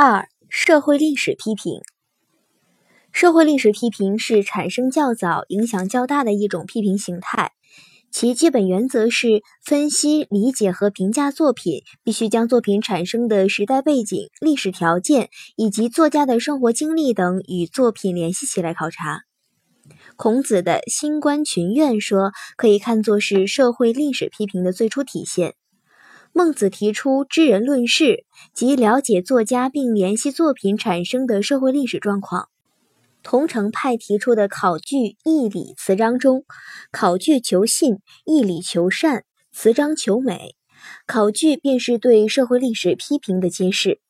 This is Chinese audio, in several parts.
二、社会历史批评。社会历史批评是产生较早、影响较大的一种批评形态。其基本原则是分析、理解和评价作品，必须将作品产生的时代背景、历史条件以及作家的生活经历等与作品联系起来考察。孔子的《新官群怨》说，可以看作是社会历史批评的最初体现。孟子提出知人论事，即了解作家并联系作品产生的社会历史状况。桐城派提出的考据义理词章中，考据求信，义理求善，词章求美。考据便是对社会历史批评的揭示。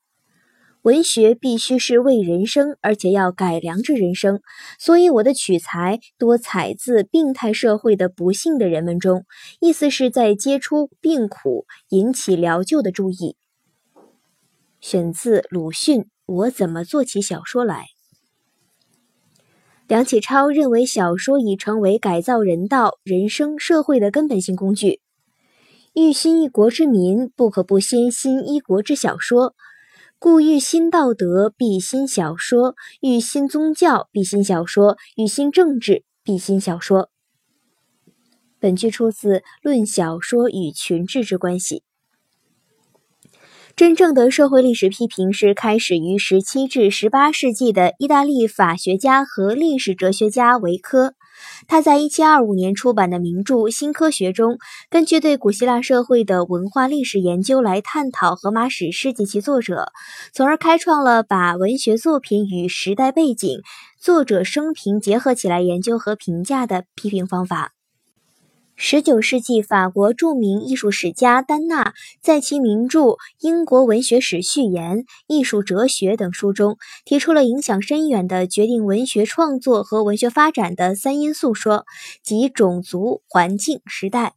文学必须是为人生，而且要改良之人生。所以我的取材多采自病态社会的不幸的人们中，意思是在揭出病苦，引起疗救的注意。选自鲁迅《我怎么做起小说来》。梁启超认为，小说已成为改造人道、人生、社会的根本性工具。欲兴一国之民，不可不先兴一国之小说。故欲新道德，必新小说；欲新宗教，必新小说；欲新政治，必新小说。本句出自《论小说与群治之关系》。真正的社会历史批评是开始于十七至十八世纪的意大利法学家和历史哲学家维科。他在1725年出版的名著《新科学》中，根据对古希腊社会的文化历史研究来探讨荷马史诗及其作者，从而开创了把文学作品与时代背景、作者生平结合起来研究和评价的批评方法。十九世纪法国著名艺术史家丹纳在其名著《英国文学史序言》《艺术哲学》等书中，提出了影响深远的决定文学创作和文学发展的三因素说，即种族、环境、时代。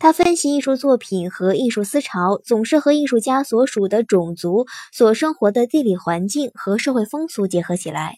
他分析艺术作品和艺术思潮，总是和艺术家所属的种族、所生活的地理环境和社会风俗结合起来。